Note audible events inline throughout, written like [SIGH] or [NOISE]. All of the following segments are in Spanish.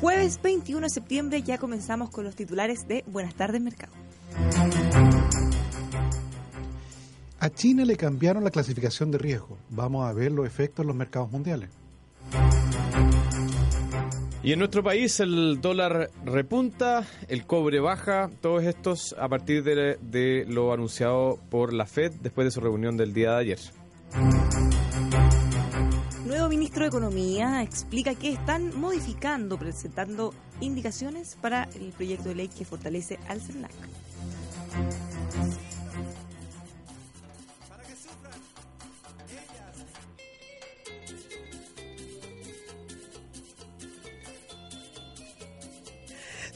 Jueves 21 de septiembre ya comenzamos con los titulares de Buenas tardes Mercado. A China le cambiaron la clasificación de riesgo. Vamos a ver los efectos en los mercados mundiales. Y en nuestro país el dólar repunta, el cobre baja, todos estos a partir de, de lo anunciado por la Fed después de su reunión del día de ayer. Nuevo ministro de Economía explica que están modificando, presentando indicaciones para el proyecto de ley que fortalece al CERNAC.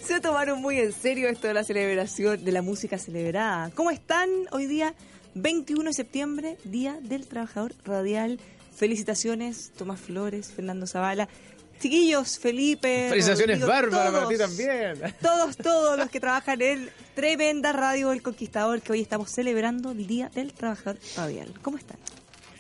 Se tomaron muy en serio esto de la celebración de la música celebrada. ¿Cómo están hoy día? 21 de septiembre, Día del Trabajador Radial. Felicitaciones, Tomás Flores, Fernando Zavala. Chiquillos, Felipe. Felicitaciones, Rodrigo, Bárbara, para ti también. Todos, todos los que trabajan en tremenda radio El Conquistador, que hoy estamos celebrando el Día del Trabajador Radial. ¿Cómo están?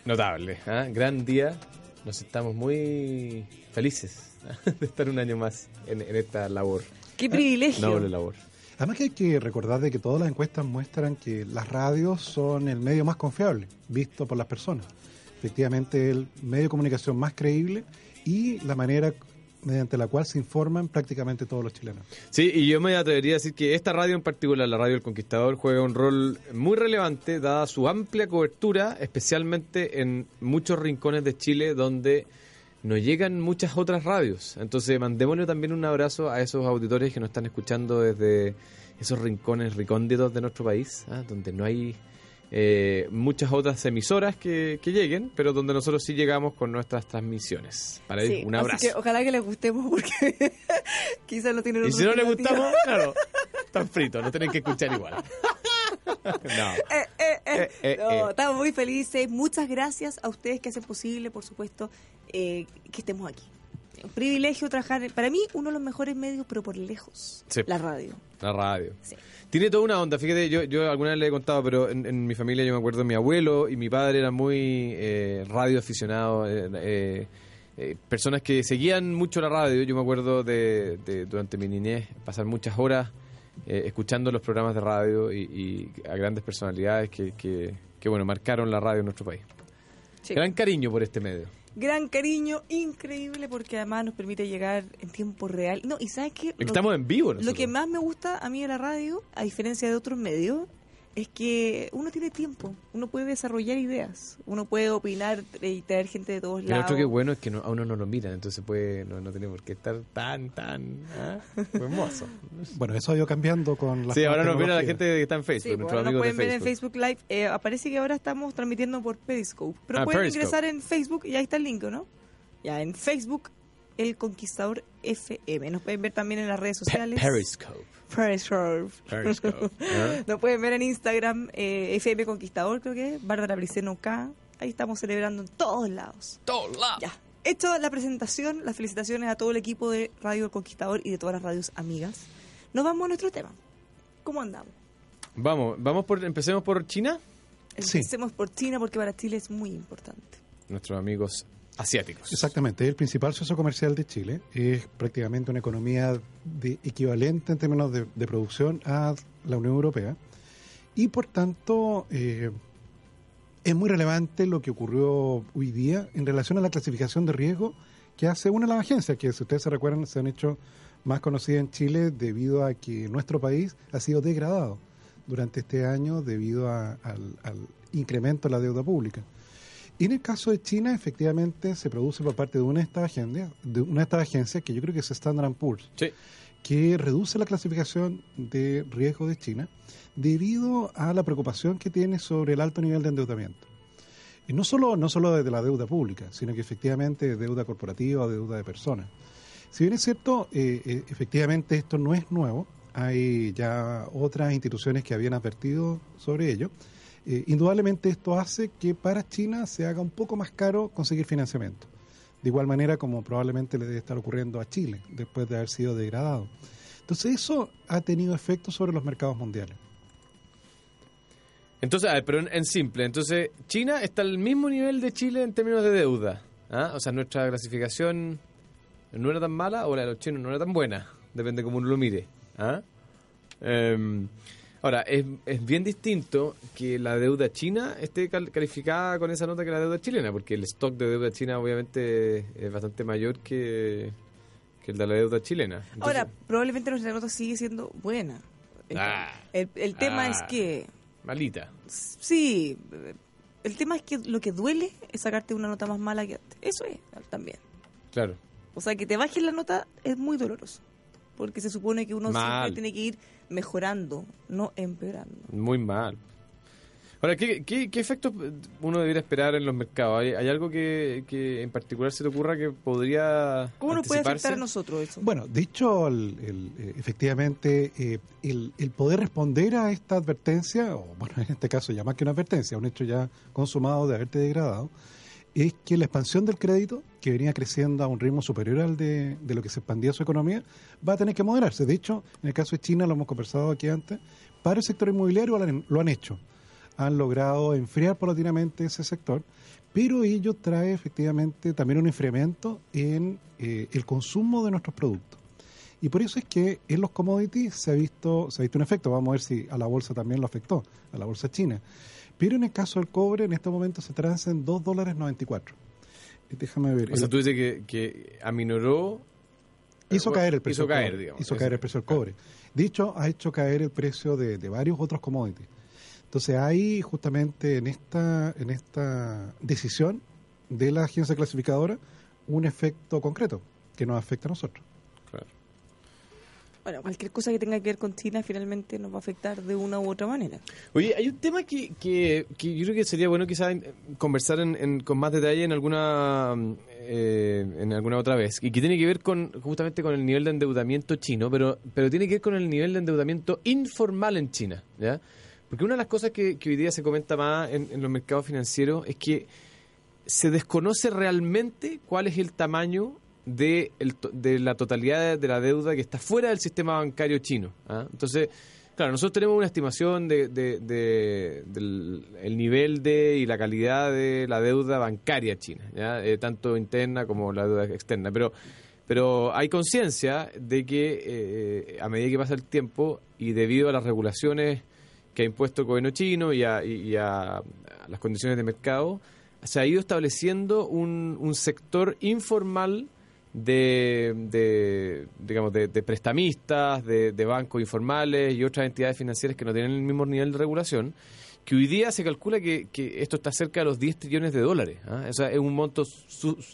Notable, ¿ah? gran día. Nos estamos muy felices ¿ah? [LAUGHS] de estar un año más en, en esta labor, Qué privilegio. noble labor. Además que hay que recordar de que todas las encuestas muestran que las radios son el medio más confiable, visto por las personas. Efectivamente, el medio de comunicación más creíble y la manera mediante la cual se informan prácticamente todos los chilenos. Sí, y yo me atrevería a decir que esta radio en particular, la Radio El Conquistador, juega un rol muy relevante dada su amplia cobertura, especialmente en muchos rincones de Chile donde no llegan muchas otras radios. Entonces, mandémosle también un abrazo a esos auditores que nos están escuchando desde esos rincones recónditos de nuestro país, ¿ah? donde no hay eh, muchas otras emisoras que, que lleguen, pero donde nosotros sí llegamos con nuestras transmisiones. Para Sí, un así abrazo. que ojalá que les gustemos porque [LAUGHS] quizás no tienen Y si no les gustamos, claro, [LAUGHS] están fritos, no tienen que escuchar igual. [LAUGHS] No. Eh, eh, eh. No, estamos muy felices. Muchas gracias a ustedes que hacen posible, por supuesto, eh, que estemos aquí. Un privilegio trabajar. Para mí, uno de los mejores medios, pero por lejos. Sí. La radio. La radio. Sí. Tiene toda una onda, fíjate, yo, yo alguna vez le he contado, pero en, en mi familia yo me acuerdo, mi abuelo y mi padre eran muy eh, radio aficionados, eh, personas que seguían mucho la radio. Yo me acuerdo de, de durante mi niñez pasar muchas horas eh, escuchando los programas de radio y, y a grandes personalidades que, que, que, bueno, marcaron la radio en nuestro país. Sí. Gran cariño por este medio. Gran cariño, increíble, porque además nos permite llegar en tiempo real. No, y ¿sabes qué? Lo- Estamos en vivo Lo que más me gusta a mí de la radio, a diferencia de otros medios, es que uno tiene tiempo, uno puede desarrollar ideas, uno puede opinar y traer gente de todos Y lo lados. otro que bueno es que no- a uno no lo miran, entonces puede, no, no tiene por qué estar tan, tan ¿ah? hermoso. Bueno, eso ha ido cambiando con la Sí, ahora nos mira la gente que está en Facebook, Sí, nuestros amigos pueden de ver en Facebook. Facebook Live. Eh, aparece que ahora estamos transmitiendo por Periscope. Pero Ah, pueden Periscope. ingresar en Facebook y ahí está el link, ¿no? Ya, en Facebook, El Conquistador FM. Nos pueden ver también en las redes sociales. Periscope. Periscope. Periscope. [LAUGHS] Nos pueden ver en Instagram, eh, FM Conquistador, creo que es. Bárbara Briceno K. Ahí estamos celebrando en todos lados. Ya. Hecho la presentación, las felicitaciones a todo el equipo de Radio El Conquistador y de todas las radios amigas. Nos vamos a nuestro tema. ¿Cómo andamos? Vamos, vamos por, empecemos por China, Sí. Empecemos por China porque para Chile es muy importante. nuestros amigos asiáticos. Exactamente, el principal socio comercial de Chile. Es prácticamente una economía de equivalente en términos de, producción a la Unión Europea. Y por tanto, eh, es muy relevante lo que ocurrió hoy día en relación a la clasificación de riesgo que hace una de las agencias que, si ustedes se recuerdan, se han hecho más conocidas en Chile debido a que nuestro país ha sido degradado durante este año debido a- al incremento de la deuda pública. Y en el caso de China, efectivamente, se produce por parte de una de estas agencias, de una de estas agencias que yo creo que es Standard Poor's, Sí. que reduce la clasificación de riesgo de China debido a la preocupación que tiene sobre el alto nivel de endeudamiento. Y no solo, no solo de la deuda pública, sino que efectivamente deuda corporativa o deuda de personas. Si bien es cierto, eh, eh, efectivamente esto no es nuevo, hay ya otras instituciones que habían advertido sobre ello. Eh, indudablemente esto hace que para China se haga un poco más caro conseguir financiamiento. De igual manera como probablemente le debe estar ocurriendo a Chile después de haber sido degradado. Entonces eso ha tenido efectos sobre los mercados mundiales. Entonces, a ver, pero en, simple, entonces China está al mismo nivel de Chile en términos de deuda. ¿ah? O sea, nuestra clasificación no era tan mala o la de los chinos no era tan buena. Depende cómo uno lo mire. ¿ah? Em, ahora, es, es, bien distinto que la deuda china esté calificada con esa nota que la deuda chilena, porque el stock de deuda china obviamente es bastante mayor que, el de la deuda chilena. Ahora, probablemente nuestra nota sigue siendo buena. Ah. el, tema es ah. que Malita. Sí, el tema es que lo que duele es sacarte una nota más mala que antes. Eso es también. Claro. O sea, que te bajes la nota es muy doloroso. Porque se supone que uno siempre tiene que ir mejorando, no empeorando. Muy mal. Ahora, ¿qué, qué, efectos uno debería esperar en los mercados? ¿Hay, algo que, en particular se te ocurra que podría ¿Cómo nos puede afectar a nosotros eso? Bueno, dicho eh, efectivamente, eh, el, poder responder a esta advertencia, o bueno, [LAUGHS] en este caso ya más que una advertencia, un hecho ya consumado de haberte degradado, es que la expansión del crédito, que venía creciendo a un ritmo superior al de, de lo que se expandía su economía, va a tener que moderarse. De hecho, en el caso de China, lo hemos conversado aquí antes, para el sector inmobiliario lo han hecho han logrado enfriar paulatinamente ese sector, pero ello trae efectivamente también un enfriamiento en eh, el consumo de nuestros productos. Y por eso es que en los commodities se ha visto se ha visto un efecto. Vamos a ver si a la bolsa también lo afectó, a la bolsa china. Pero en el caso del cobre, en este momento se transa en 2 dólares 94. Déjame ver. O sea, tú dices que, que aminoró... Hizo caer el precio hizo caer, digamos. Hizo caer el precio del cobre. Dicho, ha hecho caer el precio de, de varios otros commodities. Entonces hay justamente en esta, en esta decisión de la agencia clasificadora un efecto concreto que nos afecta a nosotros. Bueno, cualquier cosa que tenga que ver con China finalmente nos va a afectar de una u otra manera. Oye, hay un tema que, que, yo creo que sería bueno quizás conversar con más detalle en alguna eh, en alguna otra vez y que tiene que ver con justamente con el nivel de endeudamiento chino, pero pero tiene que ver con el nivel de endeudamiento informal en China, ¿ya? Porque una de las cosas que, hoy día se comenta más en, los mercados financieros es que se desconoce realmente cuál es el tamaño de, la totalidad de la deuda que está fuera del sistema bancario chino. ¿ah? Entonces, claro, nosotros tenemos una estimación de, del nivel de y la calidad de la deuda bancaria china, eh, tanto interna como la deuda externa, pero pero hay conciencia de que eh, a medida que pasa el tiempo y debido a las regulaciones que ha impuesto el gobierno chino y a, las condiciones de mercado, se ha ido estableciendo un, sector informal de, digamos de, prestamistas, de, bancos informales y otras entidades financieras que no tienen el mismo nivel de regulación, que hoy día se calcula que, esto está cerca de los 10 trillones de dólares. ¿ah? es un monto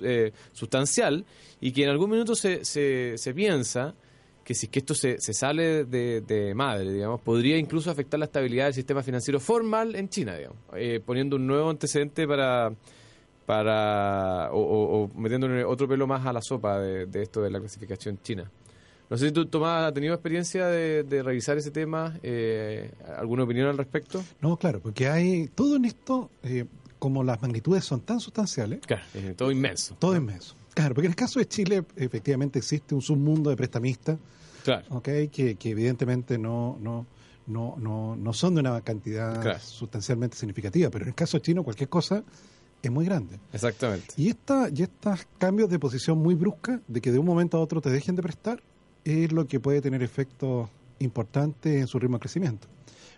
eh, sustancial y que en algún minuto se, se, se piensa que si es que esto se, se sale de, madre, digamos, podría incluso afectar la estabilidad del sistema financiero formal en China, digamos, eh, poniendo un nuevo antecedente para para o, o, metiéndole otro pelo más a la sopa de, esto de la clasificación china. No sé si tú, Tomás, has tenido experiencia de, revisar ese tema. Eh, ¿Alguna opinión al respecto? No, claro, porque hay todo en esto, eh, como las magnitudes son tan sustanciales. Claro, todo inmenso. Todo inmenso. Claro, porque en el caso de Chile, efectivamente existe un submundo de prestamistas Claro. Okay, que, evidentemente no, no, no, no, no son de una cantidad sustancialmente significativa, pero en el caso chino cualquier cosa es muy grande. Exactamente. Y, esta, y estos cambios de posición muy brusca, de que de un momento a otro te dejen de prestar, es lo que puede tener efectos importantes en su ritmo de crecimiento.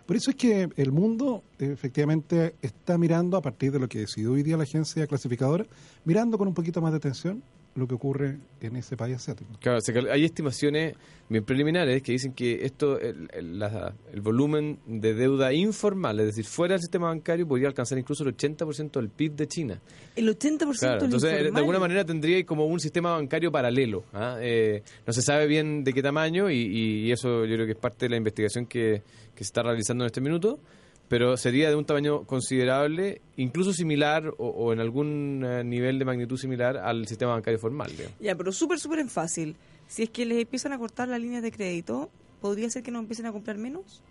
Por eso es que el mundo efectivamente está mirando, a partir de lo que decidió hoy día la agencia clasificadora, mirando con un poquito más de atención lo que ocurre en ese país asiático. Claro, hay estimaciones bien preliminares que dicen que esto, el, volumen de deuda informal, es decir, fuera del sistema bancario, podría alcanzar incluso el 80% del PIB de China. El 80% claro, Entonces, de alguna manera tendría como un sistema bancario paralelo. ¿ah? Eh, no se sabe bien de qué tamaño y, eso yo creo que es parte de la investigación que, que se está realizando en este minuto pero sería de un tamaño considerable, incluso similar o, en algún eh, nivel de magnitud similar al sistema bancario formal. Ya, pero súper, súper fácil. Si es que les empiezan a cortar las líneas de crédito, ¿podría ser que no empiecen a comprar menos?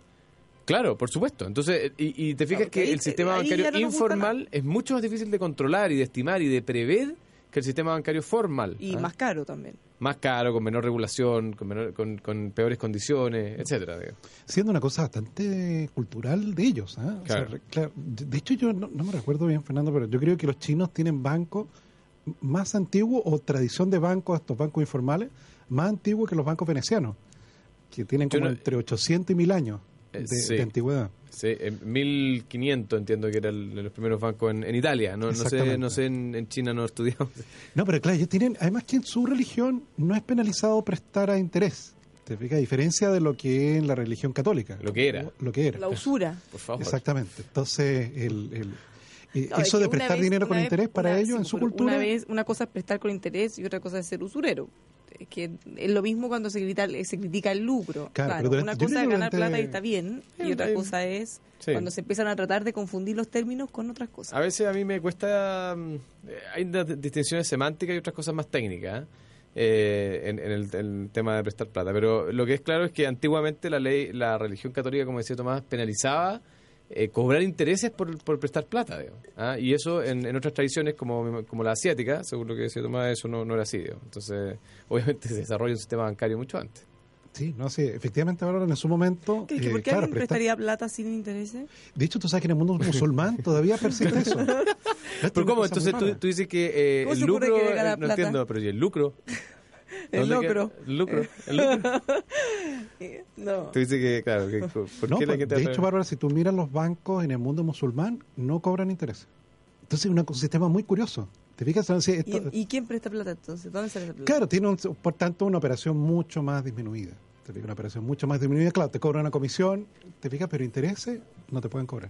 Claro, por supuesto. Entonces, y, te fijas que el sistema bancario informal es mucho más difícil de controlar y de estimar y de prever que el sistema bancario formal. Y ¿ah? más caro también. Más caro, con menor regulación, con, con, peores condiciones, etcétera. Siendo una cosa bastante cultural de ellos. ¿ah? de hecho, yo no, me recuerdo bien, Fernando, pero yo creo que los chinos tienen bancos más antiguos o tradición de bancos, estos bancos informales, más antiguos que los bancos venecianos, que tienen como entre 800 y 1000 años de, antigüedad. Sí, en 1500 entiendo que eran los primeros bancos en, Italia. No, no sé, no sé en, China no estudiamos. No, pero claro, ellos tienen, además que en su religión no es penalizado prestar a interés. ¿Te fijas? A diferencia de lo que es en la religión católica. Lo que era. Lo que era. La usura. Por favor. Exactamente. Entonces, el, eh, eso de prestar dinero con interés para ellos en su cultura. Una, vez, una cosa es prestar con interés y otra cosa es ser usurero que es lo mismo cuando se, grita, se critica el lucro. Claro, una cosa es ganar plata y está bien, y otra cosa es cuando se empiezan a tratar de confundir los términos con otras cosas. A veces a mí me cuesta, mm, hay distinciones semánticas y otras cosas más técnicas. Eh, en, el, tema de prestar plata, pero lo que es claro es que antiguamente la ley, la religión católica, como decía Tomás, penalizaba eh, cobrar intereses por, por prestar plata. ¿ah? Y eso en, otras tradiciones, como, como la asiática, según lo que decía Tomás, eso no, no era así. Entonces, [LAUGHS] obviamente se desarrolla un sistema bancario mucho antes. Sí, no, sí, efectivamente, ahora en su momento. ¿Qué, ¿Por qué eh, alguien prestaría plata sin intereses? De hecho, tú sabes que en el mundo musulmán [LAUGHS] todavía persiste eso. [LAUGHS] ¿Pero cómo? Entonces tú, tú, dices que eh, el lucro. Eh, no entiendo, pero ¿y el lucro? El lucro. El lucro. [LAUGHS] El lucro. no. Tú dices que, claro, que, ¿por no, qué la pues, De hecho, Bárbara, si tú miras los bancos en el mundo musulmán, no cobran interés. Entonces es un sistema muy curioso. ¿Te fijas? ¿Y, quién presta plata entonces? ¿Dónde sale plata? Claro, tiene por tanto una operación mucho más disminuida. Te fijas, una operación mucho más disminuida. Claro, te cobran una comisión, te fijas, pero intereses no te pueden cobrar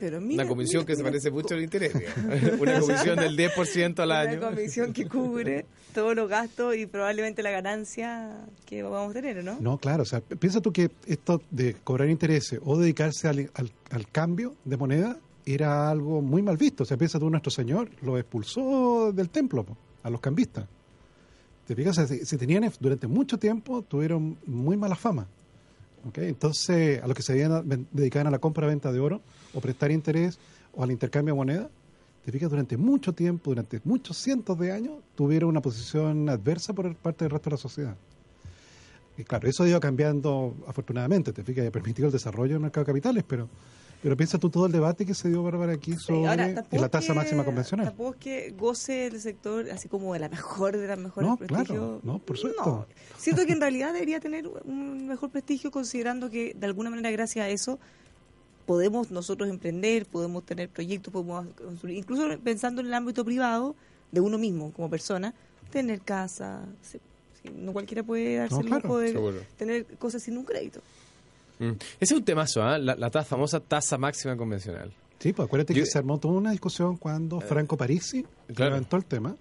una comisión que se parece mucho al interés. [LAUGHS] una comisión del [LAUGHS] 10% al año. Una comisión que cubre todos los gastos y probablemente la ganancia que vamos a tener, ¿no? No, claro. O sea, piensa tú que esto de cobrar intereses o dedicarse al, al, cambio de moneda era algo muy mal visto. O sea, piensa tú, nuestro Señor lo expulsó del templo a los cambistas. Te fijas, se tenían durante mucho tiempo, tuvieron muy mala fama. Entonces, a los que se dedicaban a la compra-venta de oro, o prestar interés, o al intercambio de moneda, te fijas, durante mucho tiempo, durante muchos cientos de años, tuvieron una posición adversa por parte del resto de la sociedad. Y claro, eso ha ido cambiando afortunadamente, te fijas, ha permitido el desarrollo del mercado de capitales, pero pero piensa tú todo el debate que se dio, Bárbara, aquí sobre la tasa máxima convencional. Tampoco es que goce el sector así como de la mejor, de la mejor no, Claro, no, por supuesto. Siento que en [LAUGHS] realidad debería tener un mejor prestigio considerando que de alguna manera gracias a eso podemos nosotros emprender, podemos tener proyectos, podemos construir, incluso pensando en el ámbito privado de uno mismo como persona, tener casa, no cualquiera puede darse el lujo de tener cosas sin un crédito. Mm. Ese es un temazo, ¿ah? la, famosa tasa máxima convencional. Sí, pues acuérdate que se armó toda una discusión cuando eh, Franco Parisi levantó el tema,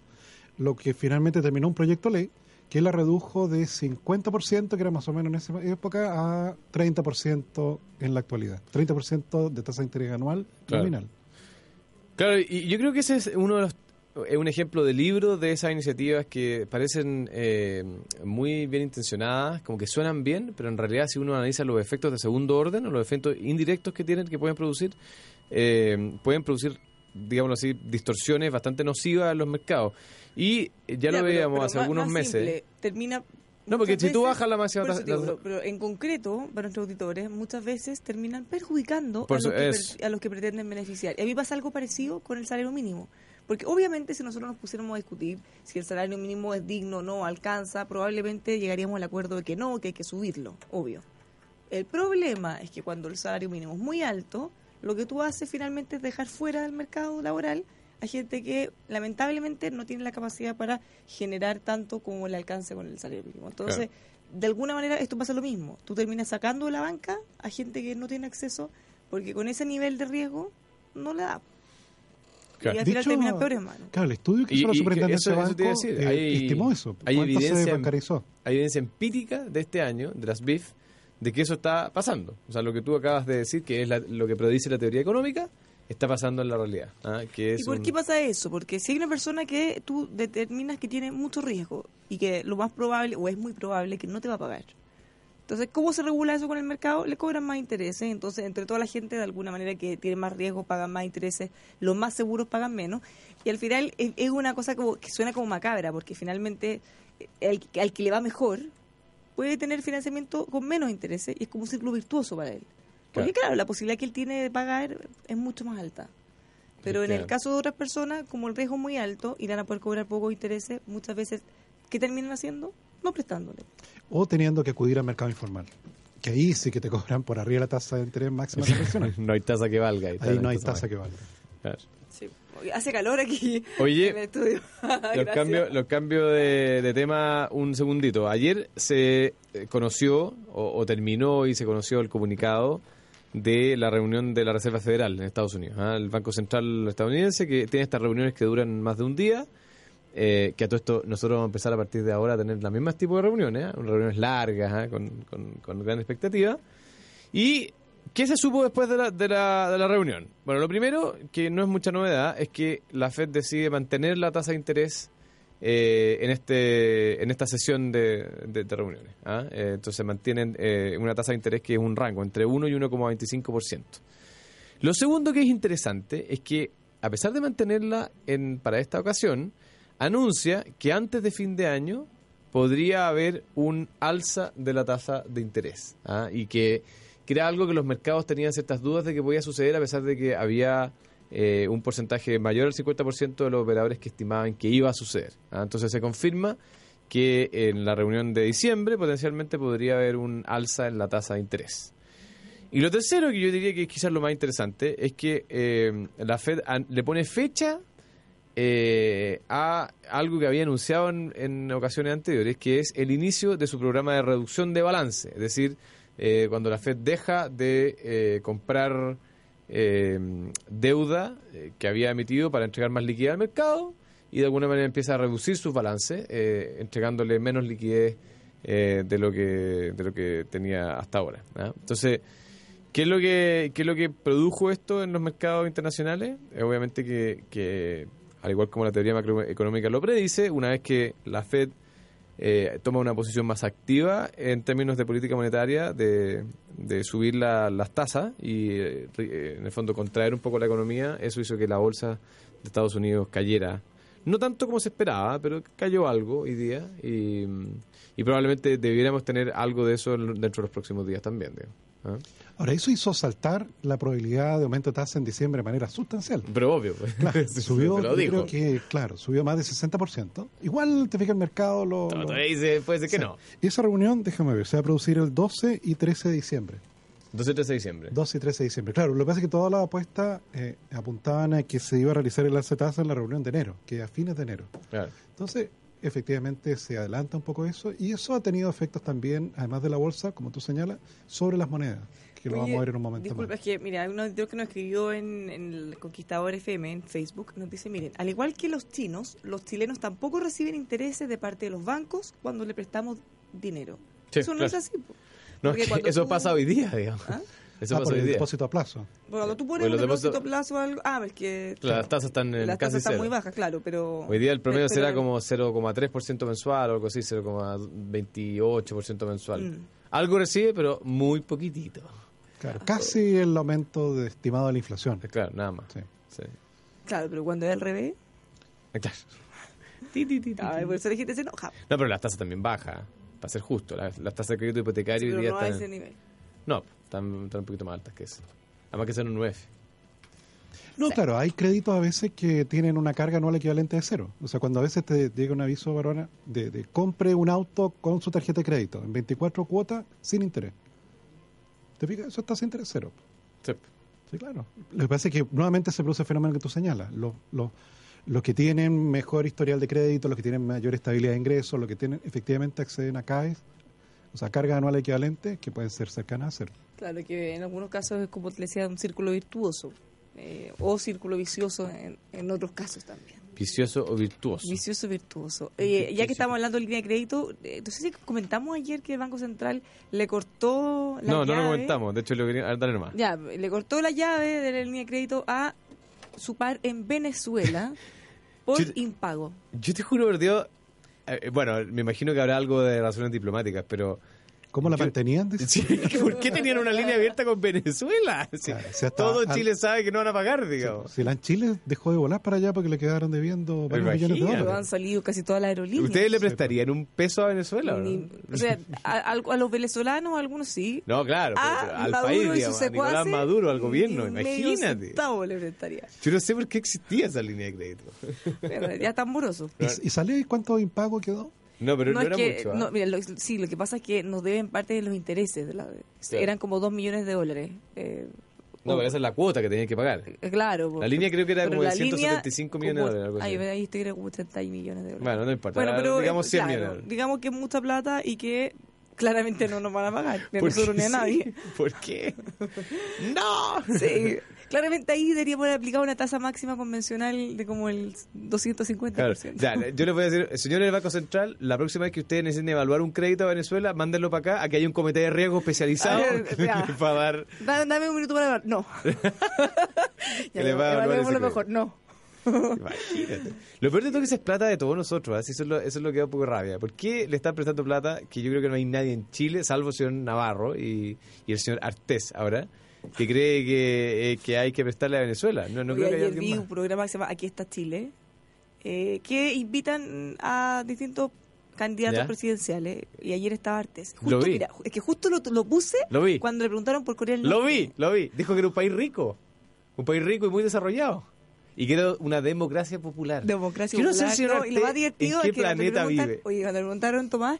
lo que finalmente terminó un proyecto de ley que la redujo de 50%, que era más o menos en esa época, a 30% en la actualidad. 30% de tasa de interés anual nominal. Claro, y yo creo que ese es uno de los es un ejemplo de libro de esas iniciativas que parecen eh, muy bien intencionadas, como que suenan bien, pero en realidad si uno analiza los efectos de segundo orden o los efectos indirectos que tienen, que pueden producir, eh, pueden producir, digámoslo así, distorsiones bastante nocivas en los mercados. Y ya, lo veíamos hace algunos meses. termina no, porque si tú bajas la máxima Pero, en concreto, para nuestros auditores, muchas veces terminan perjudicando a, los que, a, los que, pretenden beneficiar. Y a mí pasa algo parecido con el salario mínimo. Porque obviamente si nosotros nos pusiéramos a discutir si el salario mínimo es digno o no, alcanza, probablemente llegaríamos al acuerdo de que no, que hay que subirlo, obvio. El problema es que cuando el salario mínimo es muy alto, lo que tú haces finalmente es dejar fuera del mercado laboral a gente que lamentablemente no tiene la capacidad para generar tanto como el alcance con el salario mínimo. Entonces, de alguna manera esto pasa lo mismo. Tú terminas sacando de la banca a gente que no tiene acceso porque con ese nivel de riesgo no le da. Y al final termina peor, hermano. Claro, el estudio que hizo la superintendencia de banco eh, estimó eso. Hay evidencia, hay evidencia empírica de este año, de las BIF, de que eso está pasando. O sea, lo que tú acabas de decir, que es lo que predice la teoría económica, está pasando en la realidad. ¿ah? Que ¿Y por qué pasa eso? Porque si hay una persona que tú determinas que tiene mucho riesgo y que lo más probable, o es muy probable, que no te va a pagar. Entonces, ¿cómo se regula eso con el mercado? Le cobran más intereses. Entonces, entre toda la gente, de alguna manera, que tiene más riesgo, pagan más intereses. Los más seguros pagan menos. Y al final es, una cosa como, que suena como macabra, porque finalmente el, al que le va mejor puede tener financiamiento con menos intereses y es como un ciclo virtuoso para él. Porque claro, la posibilidad que él tiene de pagar es mucho más alta. Pero en el caso de otras personas, como el riesgo es muy alto y van a poder cobrar pocos intereses, muchas veces, ¿qué terminan haciendo? No prestándole. O teniendo que acudir al mercado informal. Que ahí sí que te cobran por arriba la tasa de interés máxima de [LAUGHS] no hay tasa que valga. Ahí, no hay tasa que valga. Sí. Hace calor aquí Oye, en el estudio. los [LAUGHS] cambios los cambios de, tema un segundito. Ayer se eh, conoció o terminó y se conoció el comunicado de la reunión de la Reserva Federal en Estados Unidos, ¿ah? el Banco Central estadounidense, que tiene estas reuniones que duran más de un día, eh, que a todo esto nosotros vamos a empezar a partir de ahora a tener las mismas tipos de reuniones, ¿ah? reuniones largas, ¿ah? con, con, gran expectativa. ¿Y qué se supo después de la, de, la, de la reunión? Bueno, lo primero, que no es mucha novedad, es que la Fed decide mantener la tasa de interés eh, en este en esta sesión de, reuniones. ¿ah? Eh, entonces mantienen eh, una tasa de interés que es un rango entre 1 y 1,25%. Lo segundo que es interesante es que, a pesar de mantenerla en, para esta ocasión, anuncia que antes de fin de año podría haber un alza de la tasa de interés ¿ah? y que, que era algo que los mercados tenían ciertas dudas de que podía suceder a pesar de que había eh, un porcentaje mayor al 50% de los operadores que estimaban que iba a suceder. ¿ah? Entonces se confirma que en la reunión de diciembre potencialmente podría haber un alza en la tasa de interés. Y lo tercero, que yo diría que es quizás lo más interesante, es que eh, la Fed le pone fecha eh, a algo que había anunciado en, en, ocasiones anteriores, que es el inicio de su programa de reducción de balance. Es decir, cuando la Fed deja de comprar eh, deuda eh, que había emitido para entregar más liquidez al mercado y de alguna manera empieza a reducir sus balances, eh, entregándole menos liquidez eh, de lo que de lo que tenía hasta ahora. Entonces, ¿qué es lo que qué es lo que produjo esto en los mercados internacionales? obviamente que, que al igual como la teoría macroeconómica lo predice, una vez que la Fed eh, toma una posición más activa en términos de política monetaria, de, subir las tasas y eh, eh, en el fondo contraer un poco la economía, eso hizo que la bolsa de Estados Unidos cayera. No tanto como se esperaba, pero cayó algo hoy día y, probablemente debiéramos tener algo de eso dentro de los próximos días también. ¿Ah? Ahora, eso hizo saltar la probabilidad de aumento de tasa en diciembre de manera sustancial. Pero obvio, pues. Claro, [LAUGHS] subió, creo que, claro, subió más de 60%. Igual te fija el mercado lo... puede ser que no. Y esa reunión, déjame ver, se va a producir el 12 y 13 de diciembre. 12 y 13 de diciembre. 12 y 13 de diciembre. Claro, lo que pasa es que todas las apuestas eh, apuntaban a que se iba a realizar el alza de tasa en la reunión de enero, que a fines de enero. Claro. Entonces, efectivamente se adelanta un poco eso y eso ha tenido efectos también, además de la bolsa, como tú señalas, sobre las monedas que lo vamos a ver en un momento disculpa, es que, mira, hay un auditor que nos escribió en, el Conquistador FM, en Facebook, nos dice, miren, al igual que los chinos, los chilenos tampoco reciben intereses de parte de los bancos cuando le prestamos dinero. eso no es así. No, [LAUGHS] eso pasa hoy día, digamos. ¿Ah? Eso ah, pasa hoy el día. depósito a plazo. Cuando tú pones un depósito a plazo, algo, ah, es que las tasas están en las tasas están muy bajas, claro, pero hoy día el promedio será como 0,3% mensual o algo así, 0,28% mensual. Mm. Algo recibe, pero muy poquitito. Claro, casi el aumento de estimado de la inflación. Claro, nada más. Sí. Claro, pero cuando es al revés. Claro. [LAUGHS] Ay, por eso la gente se enoja. No, pero las tasas también bajan, para ser justo. Las, tasas de crédito hipotecario sí, hoy día no están. A ese nivel. No, están, un poquito más altas que eso. Además que son un 9. No, claro, hay créditos a veces que tienen una carga anual equivalente de cero. O sea, cuando a veces te llega un aviso, Barona, de, de compre un auto con su tarjeta de crédito en 24 cuotas sin interés. ¿Te fijas? Eso está sin interés cero. Sí. sí. claro. Lo que pasa es que nuevamente se produce el fenómeno que tú señalas. Los, los, los que tienen mejor historial de crédito, los que tienen mayor estabilidad de ingresos, los que tienen efectivamente acceden a CAES, o sea, cargas anuales equivalentes que pueden ser cercanas a cero. Claro, que en algunos casos es como te decía, un círculo virtuoso eh, o círculo vicioso en, en otros casos también. Vicioso o virtuoso. Vicioso o virtuoso. Eh, ya que estamos hablando de línea de crédito, eh, no sé si comentamos ayer que el Banco Central le cortó la No, llave. no lo comentamos. De hecho, lo quería... A ver, dale nomás. Ya, le cortó la llave de la línea de crédito a su par en Venezuela [LAUGHS] por Yo- impago. Yo te juro por Dios... eh, bueno, me imagino que habrá algo de razones diplomáticas, pero... ¿Cómo la mantenían? [LAUGHS] Sí, ¿Por qué tenían una línea abierta con Venezuela? Sí, Claro, o sea, está- todo al- Chile sabe que no van a pagar, digamos. Si la en Chile dejó de volar para allá porque le quedaron debiendo varios millones de Imagínate. Pero dólares. han salido casi todas las aerolíneas. ¿Ustedes le prestarían un peso a Venezuela? o no? Ni- o sea, a, a- a los venezolanos algunos sí. No, claro, pero- Ah, pero al Maduro país, y sus digamos, a Nicolás Maduro, al gobierno, imagínate. le prestaría. Yo no sé por qué existía esa línea de crédito. Pero ya están morosos. ¿Y, y salió y cuánto impago quedó? No, pero no, es era que, mucho. ¿ah? no, mira, lo- sí, lo que pasa es que nos deben parte de los intereses. De la, Claro. Eran como dos millones de dólares. Eh, No, pero esa es la cuota que tenían que pagar. eh, Claro. La línea creo que era como de la línea 175 millones de dólares, algo así. Ahí, ahí estoy como 30 millones de dólares. Bueno, no importa. Bueno, pero digamos eh, 100 claro, millones. digamos que es mucha plata y que claramente no nos van a pagar, ni a ¿Por nosotros qué ni a [LAUGHS] sí? nadie. ¿Por qué? [LAUGHS] ¡No! Sí, claramente ahí deberíamos haber aplicado una tasa máxima convencional de como el 250%. Claro, ya, yo les voy a decir, señores del Banco Central, la próxima vez que ustedes necesiten evaluar un crédito a Venezuela, mándenlo para acá, aquí hay un comité de riesgo especializado [LAUGHS] ver, que ya. les va a dar... Da- Dame un minuto para evaluar. No. Que le va a evaluar crédito. mejor. No. [LAUGHS] Imagínate. Lo peor de todo es que es plata de todos nosotros, ¿eh? eso, es lo, eso es lo que da un poco de rabia. ¿Por qué le están prestando plata que yo creo que no hay nadie en Chile, salvo el señor Navarro y, y el señor Artés ahora, que cree que, eh, que hay que prestarle a Venezuela? No, no Oye, creo que haya vi un programa que se llama Aquí está Chile, eh, que invitan a distintos candidatos ¿Ya? presidenciales. Y ayer estaba Artes. Lo Justo, vi. mira, es que justo lo, lo puse Lo vi. cuando le preguntaron por Corea del Lo Norte. vi, lo vi. Dijo que era un país rico. Un país rico y muy desarrollado. Y que era una democracia popular. Democracia popular. señor no, y lo más divertido ¿en qué es que planeta vive? Oye, cuando le preguntaron, Tomás,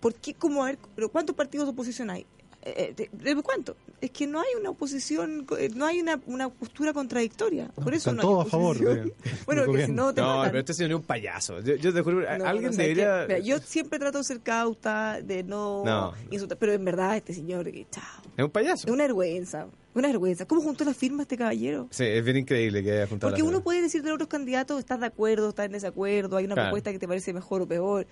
¿por qué, cómo, a ver, cuántos partidos de oposición hay? Eh, eh, de, de cuánto? Es que no hay una oposición, eh, no hay una, una postura contradictoria. No, Por eso no hay a favor de- [LAUGHS] bueno, si no te No, matan. pero este señor es un payaso. Yo, yo te juro, No, alguien no, ¿sabes debería... Mira, yo siempre trato de ser cauta, de no, No. insultar, pero en verdad este señor, chao. Es un payaso. Es una vergüenza, una vergüenza. ¿Cómo juntó la firma este caballero? Sí, es bien increíble que haya juntado Porque uno puede decir de otros candidatos, estás de acuerdo, estás en desacuerdo, hay una Claro. propuesta que te parece mejor o peor.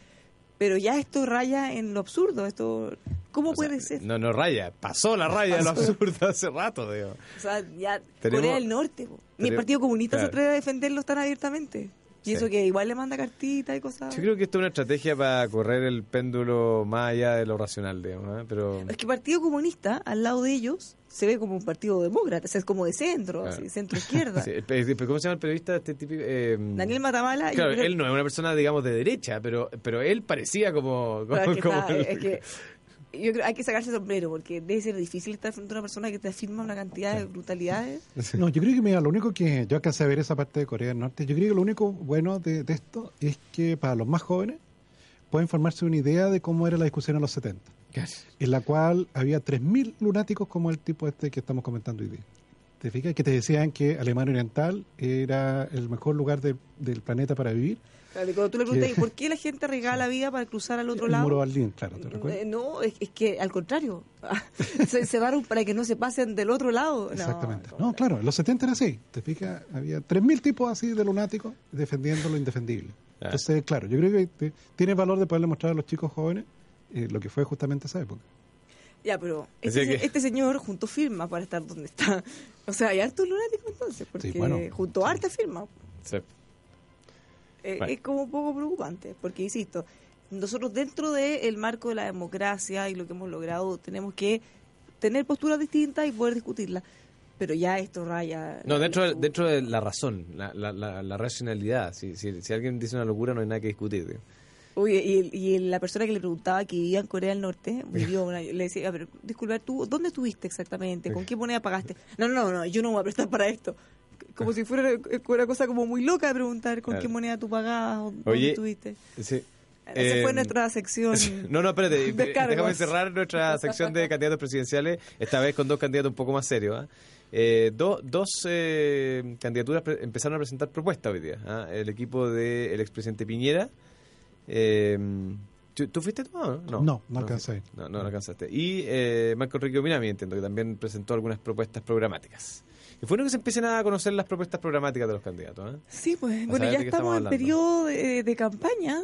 Pero ya esto raya en lo absurdo. esto ¿Cómo O sea, puede ser? No, no raya. Pasó la raya de lo Pasó. absurdo hace rato, digo. O sea, ya Corea del Norte. Ni el Partido Comunista se atreve a defenderlos tan abiertamente. Y eso que igual le manda cartitas y cosas. Yo creo que esto es una estrategia para correr el péndulo más allá de lo racional, digamos. ¿eh? Pero Es que el Partido Comunista, al lado de ellos, se ve como un partido demócrata, o sea, es como de centro, Claro. así. [LAUGHS] Sí, pero ¿Cómo se llama el periodista este típico? Eh, Daniel Matamala... Claro, él no es una persona, digamos, de derecha, pero, pero él parecía como... como, Claro, es que como está- el- es que yo creo hay que sacarse el sombrero porque debe ser difícil estar frente a una persona que te afirma una cantidad de brutalidades. [LAUGHS] No, yo creo que mira, lo único que yo alcancé a ver esa parte de Corea del Norte, yo creo que lo único bueno de, de esto es que para los más jóvenes pueden formarse una idea de cómo era la discusión en los 70, en la cual había 3.000 lunáticos como el tipo este que estamos comentando hoy día. ¿Te fijas? Que te decían que Alemania Oriental era el mejor lugar de- del planeta para vivir. Claro, y cuando tú le preguntas, Que- ¿y por qué la gente regala la vida para cruzar al otro el lado? muro Berlín, claro, ¿te recuerdas? Eh, No, es, es que al contrario, [LAUGHS] se cerraron para que no se pasen del otro lado. Exactamente. no, No, claro, en los 70 era así. ¿Te fijas? Había 3.000 tipos así de lunáticos defendiendo lo indefendible. Ah. Entonces, claro, yo creo que te- tiene valor de poderle mostrar a los chicos jóvenes eh, lo que fue justamente esa época. Ya, pero este, que- este señor juntó firma para estar donde está. [LAUGHS] O sea, hay harto lunático entonces, porque bueno, juntó sí. harta firma. Sí. Eh, Bueno. Es como un poco preocupante, porque insisto, nosotros dentro del marco de la democracia y lo que hemos logrado, tenemos que tener posturas distintas y poder discutirlas. Pero ya esto raya. No, dentro de, dentro de la razón, la, la, la, la racionalidad. Si, si, si alguien dice una locura, no hay nada que discutir. digo. Oye, y, y la persona que le preguntaba que vivía en Corea del Norte, vivió una, le decía, pero disculpa, ¿tú dónde estuviste exactamente? ¿Con qué moneda pagaste? No, no, no, yo no voy a prestar para esto. Como si fuera una cosa como muy loca de preguntar con Claro. qué moneda tú pagabas o dónde Oye, estuviste. Sí. Esa fue Eh, nuestra sección. [LAUGHS] No, no, espérate. [LAUGHS] Déjame cerrar nuestra sección de candidatos presidenciales, esta vez con dos candidatos un poco más serios. ¿ah? Eh, do- dos eh, candidaturas pre- empezaron a presentar propuestas hoy día. ¿ah? El equipo del expresidente Piñera. eh, ¿tú, tú fuiste tú? No, no, No, no alcancé. fuiste. No, no, no alcanzaste. Y eh, Marco Enrique Minami, entiendo que también presentó algunas propuestas programáticas. Es bueno que se empiecen a conocer las propuestas programáticas de los candidatos. ¿eh? Sí, pues, bueno, ya estamos, en periodo de, campaña.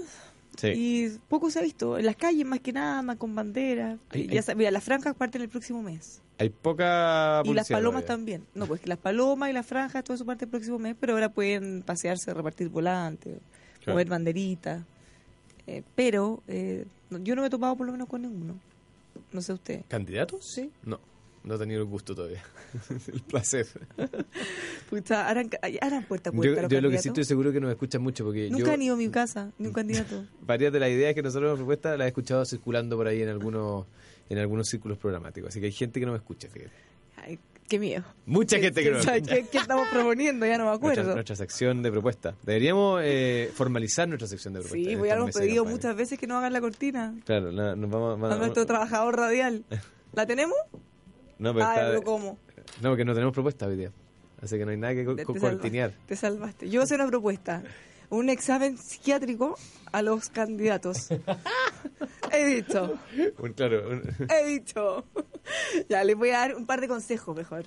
Y poco se ha visto. En las calles, más que nada, más con banderas. ya mira, las franjas parten el próximo mes. Hay poca Y las palomas también. No, pues que las palomas y las franjas, todo eso parte el próximo mes, pero ahora pueden pasearse, repartir volantes, mover banderitas. Eh, pero eh, yo no me he topado por lo menos con ninguno. No sé usted. ¿Candidatos? Sí. No. No he tenido el gusto todavía. [LAUGHS] el placer. Puta, harán, puerta a puerta. Yo, lo que sí estoy seguro que nos escuchan mucho porque Nunca han ido a mi casa, ni un candidato. [LAUGHS] Varias de las ideas que nosotros hemos propuesto las he escuchado circulando por ahí en algunos en algunos círculos programáticos. Así que hay gente que no me escucha, fíjate. Ay, qué miedo. Mucha gente que no me ¿Qué, ¿Qué, estamos proponiendo? Ya no me [LAUGHS] acuerdo. Nuestra, sección de propuesta. Deberíamos eh, formalizar nuestra sección de propuesta. Sí, voy a hemos pedido muchas veces que no hagan la cortina. Claro, nos vamos, a nuestro trabajador radial. ¿La tenemos? No, pero, ah, pero ¿cómo? No, porque no tenemos propuesta hoy día. Así que no hay nada que co cortinear. Te salvaste. Yo voy a hacer una propuesta. Un examen psiquiátrico a los candidatos. [LAUGHS] He dicho. claro. He dicho. ya, les voy a dar un par de consejos mejor.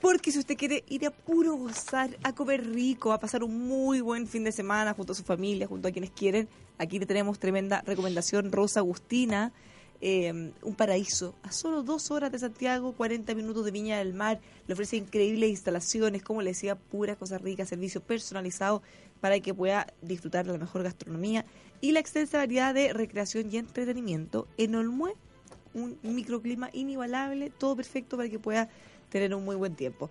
Porque si usted quiere ir a puro gozar, a comer rico, a pasar un muy buen fin de semana junto a su familia, junto a quienes quieren, aquí le tenemos tremenda recomendación. Rosa Agustina eh, un paraíso a solo dos horas de Santiago, 40 minutos de Viña del Mar. Le ofrece increíbles instalaciones, como le decía, pura cosa rica, servicio personalizado para que pueda disfrutar de la mejor gastronomía y la extensa variedad de recreación y entretenimiento en Olmué. Un microclima inigualable, todo perfecto para que pueda tener un muy buen tiempo.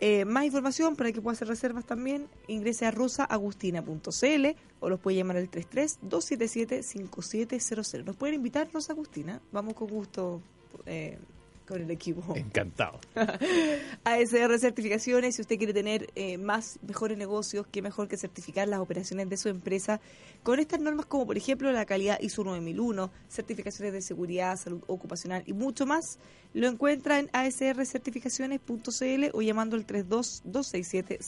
Eh, más información para que pueda hacer reservas también, ingrese a rosaagustina.cl o los puede llamar al 33-277-5700. Nos pueden invitar, Rosa Agustina. Vamos con gusto. Eh, con el equipo. [LAUGHS] Encantado. ASR Certificaciones, si usted quiere tener eh, más, mejores negocios, qué mejor que certificar las operaciones de su empresa con estas normas como por ejemplo la calidad ISO 9001, certificaciones de seguridad, salud ocupacional y mucho más, lo encuentra en asrcertificaciones.cl o llamando al 32 267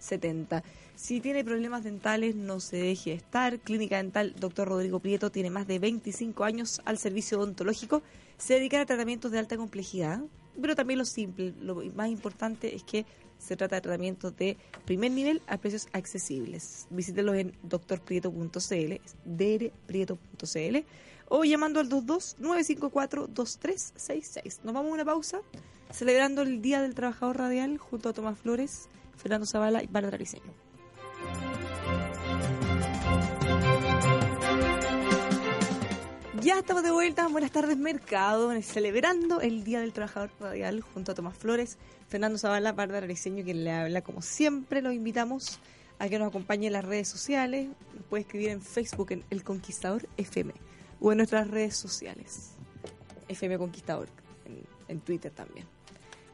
0070. Si tiene problemas dentales, no se deje estar. Clínica Dental Dr. Rodrigo Prieto tiene más de 25 años al servicio odontológico se dedican a tratamientos de alta complejidad, pero también lo simple, lo más importante es que se trata de tratamientos de primer nivel a precios accesibles. Visítenlos en doctorprieto.cl, drprieto.cl o llamando al 22-954-2366. Nos vamos a una pausa celebrando el Día del Trabajador Radial junto a Tomás Flores, Fernando Zavala y Bárbara Briceño. Ya estamos de vuelta. Buenas tardes, Mercado. Celebrando el Día del Trabajador Radial junto a Tomás Flores, Fernando Zavala, Bárbara Ariseño, quien le habla como siempre. Los invitamos a que nos acompañe en las redes sociales. Nos puede escribir en Facebook en El Conquistador FM o en nuestras redes sociales. FM Conquistador, en, Twitter también.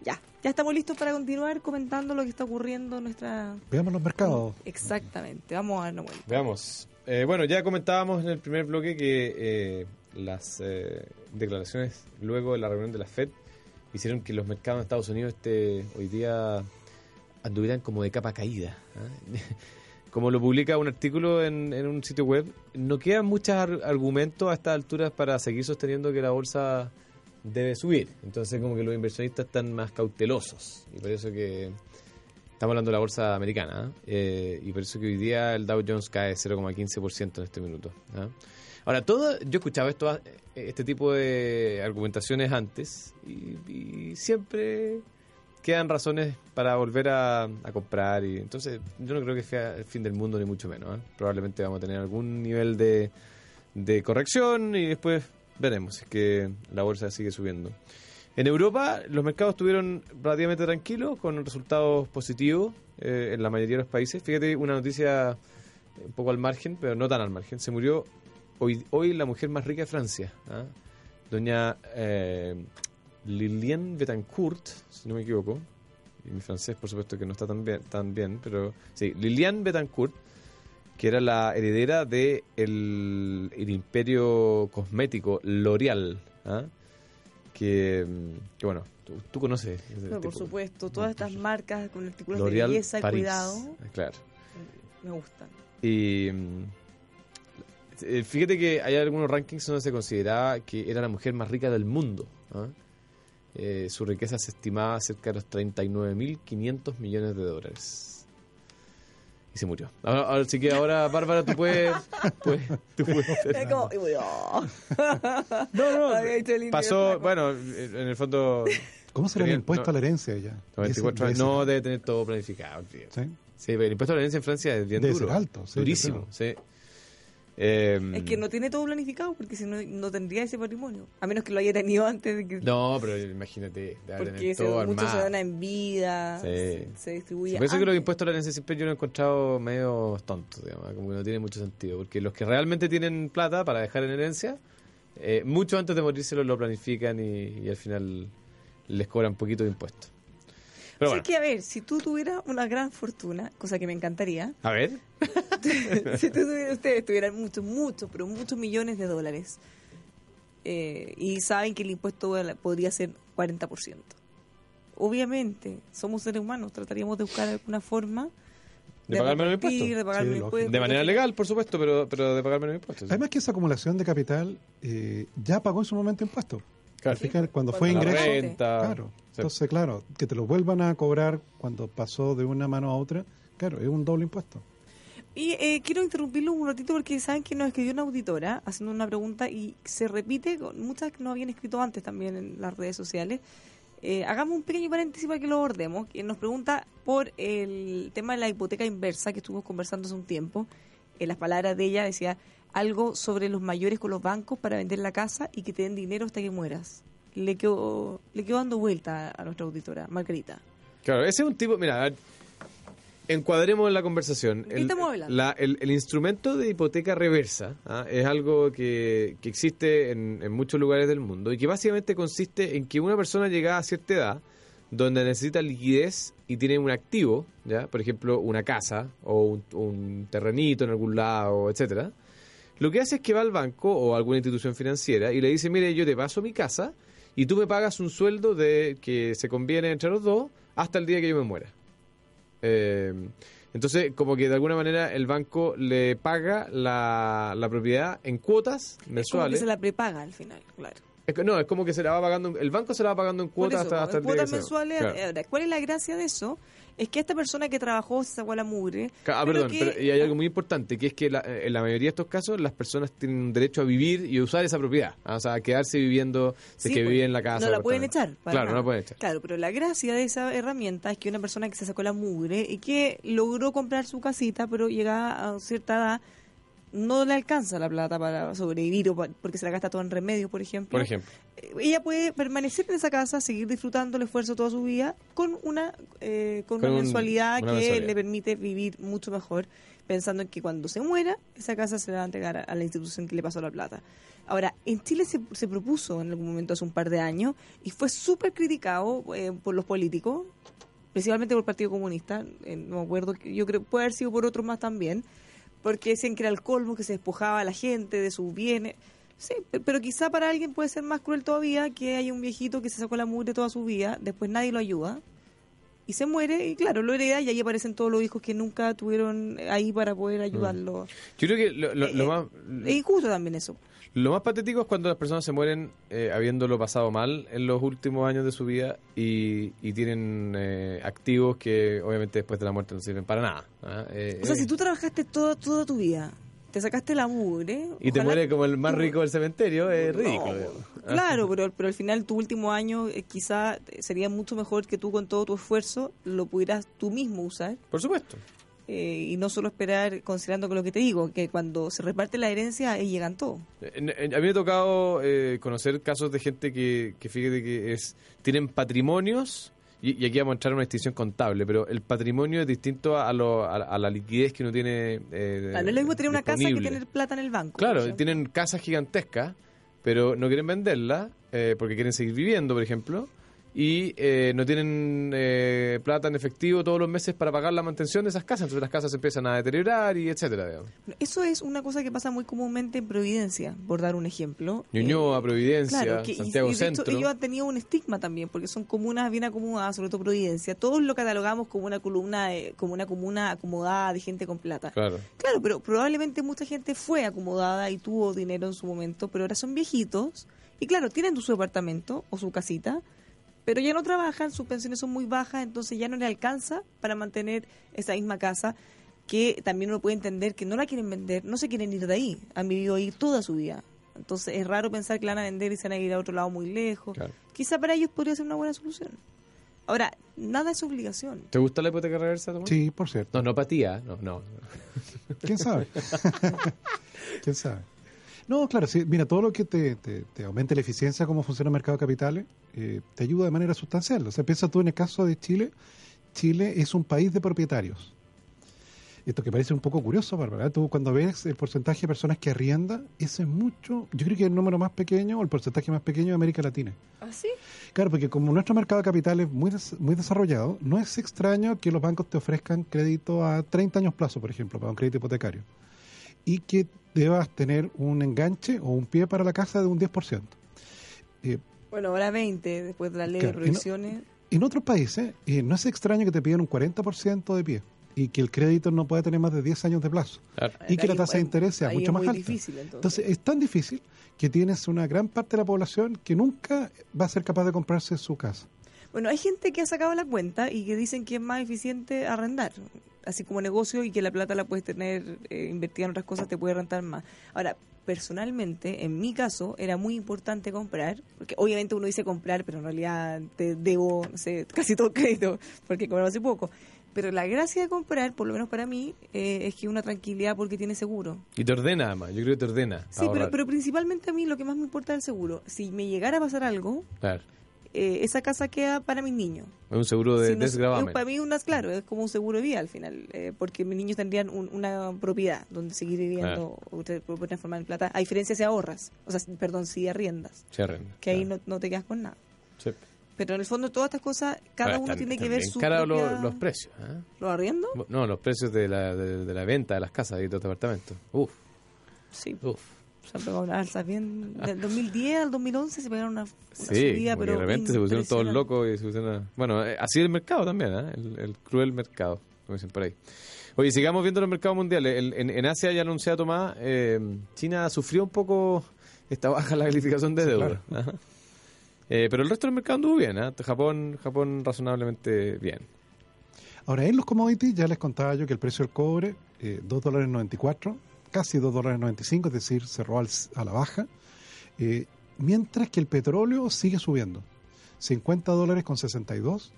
Ya, ya estamos listos para continuar comentando lo que está ocurriendo en nuestra... Veamos los mercados. Exactamente, vamos a darnos vuelta. Veamos. Eh, bueno, ya comentábamos en el primer bloque que eh, las eh, declaraciones luego de la reunión de la Fed hicieron que los mercados de Estados Unidos este, hoy día anduvieran como de capa caída. ¿ah? [LAUGHS] Como lo publica un artículo en, un sitio web, no quedan muchos argumentos a estas alturas para seguir sosteniendo que la bolsa debe subir. Entonces como que los inversionistas están más cautelosos. Y por eso que Estamos hablando de la bolsa americana ¿eh? y por eso que hoy día el Dow Jones cae 0,15% en este minuto. ¿ah? Ahora, todo, yo escuchaba esto, este tipo de argumentaciones antes y, siempre quedan razones para volver a, comprar y entonces yo no creo que sea el fin del mundo ni mucho menos. ¿ah? Probablemente vamos a tener algún nivel de, de corrección y después veremos si es que la bolsa sigue subiendo. En Europa los mercados estuvieron relativamente tranquilos, con resultados positivos eh, en la mayoría de los países. Fíjate, una noticia un poco al margen, pero no tan al margen. Se murió hoy, hoy la mujer más rica de Francia, ¿ah? doña eh, Liliane Betancourt, si no me equivoco. Y mi francés, por supuesto, que no está tan bien, tan bien pero sí, Liliane Betancourt, que era la heredera del de el imperio cosmético L'Oréal. ¿ah? que, bueno, tú, conoces. por supuesto, todas estas marcas con artículos de belleza y cuidado. Ah, claro. Me gustan. Y eh, fíjate que hay algunos rankings donde se consideraba que era la mujer más rica del mundo. ¿ah? Eh, su riqueza se estimaba cerca de los 39.500 millones de dólares y se murió. Ahora, así que ahora, Bárbara, tú puedes. puedes, tú puedes es como. no, no. [LAUGHS] Pasó, bueno, en el fondo. ¿Cómo será el impuesto a la herencia ya? no debe tener todo planificado. ¿Sí? Sí, pero el impuesto a la herencia en Francia es bien debe duro. Ser alto, sí, durísimo. Sí. Em, es que no tiene todo planificado porque si no, no tendría ese patrimonio. A menos que lo haya tenido antes de que. No, pero imagínate. Porque todo muchos se dan en vida, se, distribuye. Por eso que los impuestos a la herencia siempre yo lo he encontrado medio tontos, digamos, como que no tiene mucho sentido. Porque los que realmente tienen plata para dejar en herencia, eh, mucho antes de morirse lo planifican y, y al final les cobran poquito de impuestos. Pero que, a ver, si tú tuvieras una gran fortuna, cosa que me encantaría. A ver. [LAUGHS] si tú ustedes tuvieran muchos, muchos, pero muchos millones de dólares. Eh, y saben que el impuesto podría ser 40%. Obviamente, somos seres humanos, trataríamos de buscar alguna forma de, pagar menos impuestos. De, manera legal, por supuesto, pero, pero de pagar menos impuestos. Además que esa acumulación de capital eh, ya pagó en su momento impuestos. Claro. cuando fue ingreso. Claro. Entonces, claro, que te lo vuelvan a cobrar cuando pasó de una mano a otra, claro, es un doble impuesto. Y eh, quiero interrumpirlo un ratito porque saben que nos escribió una auditora haciendo una pregunta y se repite con muchas que nos habían escrito antes también en las redes sociales. Eh, hagamos un pequeño paréntesis para que lo abordemos. Que nos pregunta por el tema de la hipoteca inversa que estuvimos conversando hace un tiempo. En las palabras de ella decía, algo sobre los mayores con los bancos para vender la casa y que te den dinero hasta que mueras. Le quedó, le quedó dando vuelta a nuestra auditora, Margarita. Claro, ese es un tipo, mira, encuadremos en la conversación. El, el, instrumento de hipoteca reversa ¿ah? es algo que, que existe en, en, muchos lugares del mundo y que básicamente consiste en que una persona llega a cierta edad donde necesita liquidez y tiene un activo, ya por ejemplo una casa o un, un terrenito en algún lado, etcétera lo que hace es que va al banco o a alguna institución financiera y le dice, mire, yo te paso mi casa y tú me pagas un sueldo de que se conviene entre los dos hasta el día que yo me muera. Eh, entonces, como que de alguna manera el banco le paga la, la propiedad en cuotas mensuales. Es como que se la prepaga al final, claro. no, es como que se la va pagando, el banco se la va pagando en cuotas hasta, hasta el cuotas mensuales. ¿Cuál es la gracia de eso? Es que esta persona que trabajó se sacó la mugre. Ah, perdón, y hay algo muy importante, que es que en la mayoría de estos casos las personas tienen derecho a vivir y usar esa propiedad. ¿ah? O sea, a quedarse viviendo, de que pues, vive en la casa. No la pueden echar. claro, no la pueden echar. Claro, pero la gracia de esa herramienta es que una persona que se sacó la mugre y que logró comprar su casita, pero llega a cierta edad no le alcanza la plata para sobrevivir o porque se la gasta todo en remedios, por ejemplo. Por ejemplo. Eh, ella puede permanecer en esa casa, seguir disfrutando el esfuerzo toda su vida con una eh, con, una, mensualidad que le permite vivir mucho mejor, pensando en que cuando se muera, esa casa se la va a entregar a, la institución que le pasó la plata. Ahora, en Chile se, se propuso en algún momento hace un par de años y fue súper criticado eh, por los políticos, principalmente por el Partido Comunista, no me acuerdo, yo creo puede haber sido por otros más también, porque decían que era el colmo, que se despojaba a la gente de sus bienes. Sí, pero quizá para alguien puede ser más cruel todavía que haya un viejito que se sacó la mugre toda su vida, después nadie lo ayuda y se muere y claro, lo hereda y ahí aparecen todos los hijos que nunca tuvieron ahí para poder mm. ayudarlo. Yo creo que lo, lo, eh, más... Es injusto también eso. Lo más patético es cuando las personas se mueren eh, habiéndolo pasado mal en los últimos años de su vida y, tienen eh, activos que obviamente después de la muerte no sirven para nada. ¿ah? Eh, o sea, si tú trabajaste toda, toda tu vida, te sacaste la mugre... Y te mueres como el más rico del cementerio, es ridículo. claro, pero, pero al final tu último año quizá sería mucho mejor que tú con todo tu esfuerzo lo pudieras tú mismo usar. Por supuesto. Eh, y no solo esperar, considerando que lo que te digo, que cuando se reparte la herencia, ahí llegan todos. a mí me ha tocado eh, conocer casos de gente que, que fíjate que es tienen patrimonios, y, aquí vamos a entrar en una distinción contable, pero el patrimonio es distinto a, lo, a, la liquidez que uno tiene. Eh, no es lo mismo tener una casa que tener plata en el banco. Claro, tienen casas gigantescas, pero no quieren venderla eh, porque quieren seguir viviendo, por ejemplo y eh, no tienen eh, plata en efectivo todos los meses para pagar la mantención de esas casas, entonces las casas se empiezan a deteriorar y etcétera. Eso es una cosa que pasa muy comúnmente en Providencia, por dar un ejemplo. Ñuñoa, eh, Providencia, Santiago y, Centro. ellos han tenido un estigma también, porque son comunas bien acomodadas, sobre todo Providencia. Todos lo catalogamos como una columna, como una comuna acomodada de gente con plata. Claro. Claro, pero probablemente mucha gente fue acomodada y tuvo dinero en su momento, pero ahora son viejitos y claro, tienen su apartamento o su casita, pero ya no trabajan, sus pensiones son muy bajas, entonces ya no le alcanza para mantener esa misma casa que también uno puede entender que no la quieren vender, no se quieren ir de ahí, han vivido ahí toda su vida. Entonces es raro pensar que la van a vender y se van a ir a otro lado muy lejos. Quizá para ellos podría ser una buena solución. Ahora, nada es obligación. ¿Te gusta la hipoteca reversa, Tomás? Sí, por cierto. No, no para ti, ¿ah? no, no. ¿Quién sabe? [LAUGHS] ¿Quién sabe? No, claro, sí, mira, todo lo que te, te, aumente la eficiencia, cómo funciona el mercado de capitales, eh, te ayuda de manera sustancial. O sea, piensa tú en el caso de Chile, Chile es un país de propietarios. Esto que parece un poco curioso, Bárbara. Tú cuando ves el porcentaje de personas que arrienda, ese es mucho, yo creo que es el número más pequeño o el porcentaje más pequeño de América Latina. ¿Ah, sí? Claro, porque como nuestro mercado de capitales es muy, muy desarrollado, no es extraño que los bancos te ofrezcan crédito a 30 años plazo, por ejemplo, para un crédito hipotecario. Y que debas tener un enganche o un pie para la casa de un 10%. Eh, bueno, ahora 20, después de la ley de prohibiciones. En, otros países eh, no es extraño que te pidan un 40% de pie y que el crédito no pueda tener más de 10 años de plazo y que la tasa de interés sea mucho más alta. Difícil, entonces. es tan difícil que tienes una gran parte de la población que nunca va a ser capaz de comprarse su casa. Bueno, hay gente que ha sacado la cuenta y que dicen que es más eficiente arrendar, así como negocio y que la plata la puedes tener eh, invertida en otras cosas, te puede rentar más. Ahora, personalmente, en mi caso, era muy importante comprar, porque obviamente uno dice comprar, pero en realidad te debo, no sé, casi todo crédito, porque compraba hace poco. Pero la gracia de comprar, por lo menos para mí, eh, es que una tranquilidad porque tiene seguro. Y te ordena, además. Yo creo que te ordena. Sí, pero, pero principalmente a mí lo que más me importa es el seguro. Si me llegara a pasar algo, eh, esa casa queda para mis niños. Es un seguro de si Para mí, unas, claro, es como un seguro de vida al final, eh, porque mis niños tendrían una propiedad donde seguir viviendo o transformar en plata. A diferencia si ahorras, o sea, perdón, si arriendas. Si arriendas. Que ahí no, no, te quedas con nada. Sí. Pero en el fondo todas estas cosas, cada uno tiene que ver su cara los, precios. ¿eh? ¿Los arriendos? No, los precios de la, de, la venta de las casas y de los departamentos. Uf. Sí. Uf. Se han pegado una alza bien. Del 2010 al 2011 se pegaron una, subida, pero. de repente se pusieron todos locos y se pusieron. Bueno, eh, así el mercado también, ¿eh? el, cruel mercado, como dicen por ahí. Oye, sigamos viendo los mercados mundiales. en, en, Asia ya anunciado Tomás, eh, China sufrió un poco esta baja la calificación de deuda. Eh, pero el resto del mercado anduvo bien, ¿eh? Japón, Japón razonablemente bien. Ahora, en los commodities ya les contaba yo que el precio del cobre, eh, 2 dólares 94, casi 2 dólares 95, es decir, cerró a la baja, eh, mientras que el petróleo sigue subiendo, 50 dólares con 62,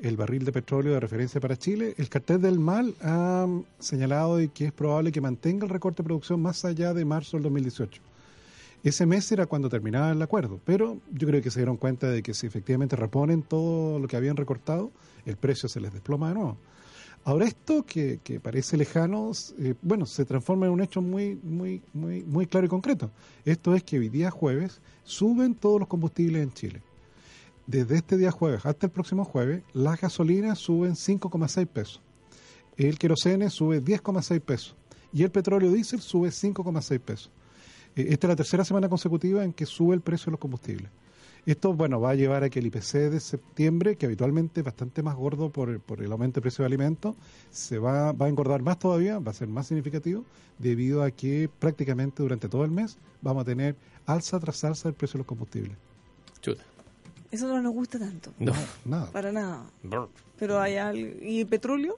el barril de petróleo de referencia para Chile. El cartel del mal ha señalado de que es probable que mantenga el recorte de producción más allá de marzo del 2018. Ese mes era cuando terminaba el acuerdo, pero yo creo que se dieron cuenta de que si efectivamente reponen todo lo que habían recortado, el precio se les desploma de nuevo. Ahora esto que, parece lejano, eh, bueno, se transforma en un hecho muy, muy, muy, muy claro y concreto. Esto es que hoy día jueves suben todos los combustibles en Chile. Desde este día jueves hasta el próximo jueves, las gasolinas suben 5,6 pesos. El querosene sube 10,6 pesos. Y el petróleo diésel sube 5,6 pesos. Eh, esta es la tercera semana consecutiva en que sube el precio de los combustibles. Esto, bueno, va a llevar a que el IPC de septiembre, que habitualmente es bastante más gordo por, el aumento del precio de alimentos, se va, va a engordar más todavía, va a ser más significativo, debido a que prácticamente durante todo el mes vamos a tener alza tras alza del precio de los combustibles. Chuta. Eso no nos gusta tanto. No, nada. Para nada. Pero hay algo... ¿Y el petróleo?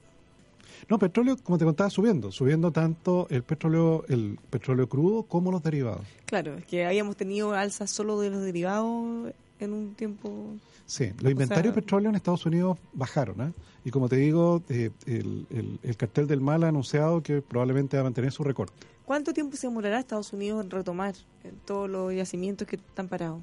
No, petróleo, como te contaba, subiendo, subiendo tanto el petróleo, el petróleo crudo como los derivados. Claro, es que habíamos tenido alzas solo de los derivados en un tiempo. Sí, los inventarios de petróleo en Estados Unidos bajaron, ¿eh? Y como te digo, eh, el, el, cartel del mal ha anunciado que probablemente va a mantener su recorte. ¿Cuánto tiempo se demorará Estados Unidos en retomar todos los yacimientos que están parados?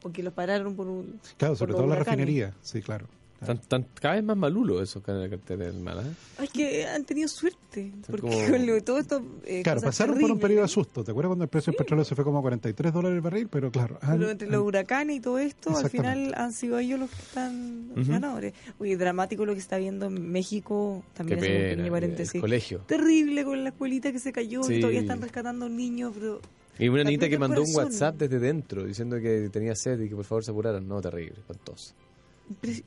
Porque los pararon por un. Claro, sobre todo la refinería, sí, claro. Tan, cada vez más malulo eso que el cartel del mal. ¿eh? Ay, que han tenido suerte. porque todo esto. Eh, claro, pasaron por un periodo de susto. ¿Te acuerdas cuando el precio del petróleo se fue como a 43 dólares el barril? Pero claro. Pero entre los huracanes y todo esto, al final han sido ellos los que están ganadores. Oye, dramático lo que está viendo en México. También es un pequeño paréntesis. colegio. Terrible con la escuelita que se cayó y todavía están rescatando a un niño. Pero y una niñita que mandó un WhatsApp desde dentro diciendo que tenía sed y que por favor se apuraran. No, terrible, espantoso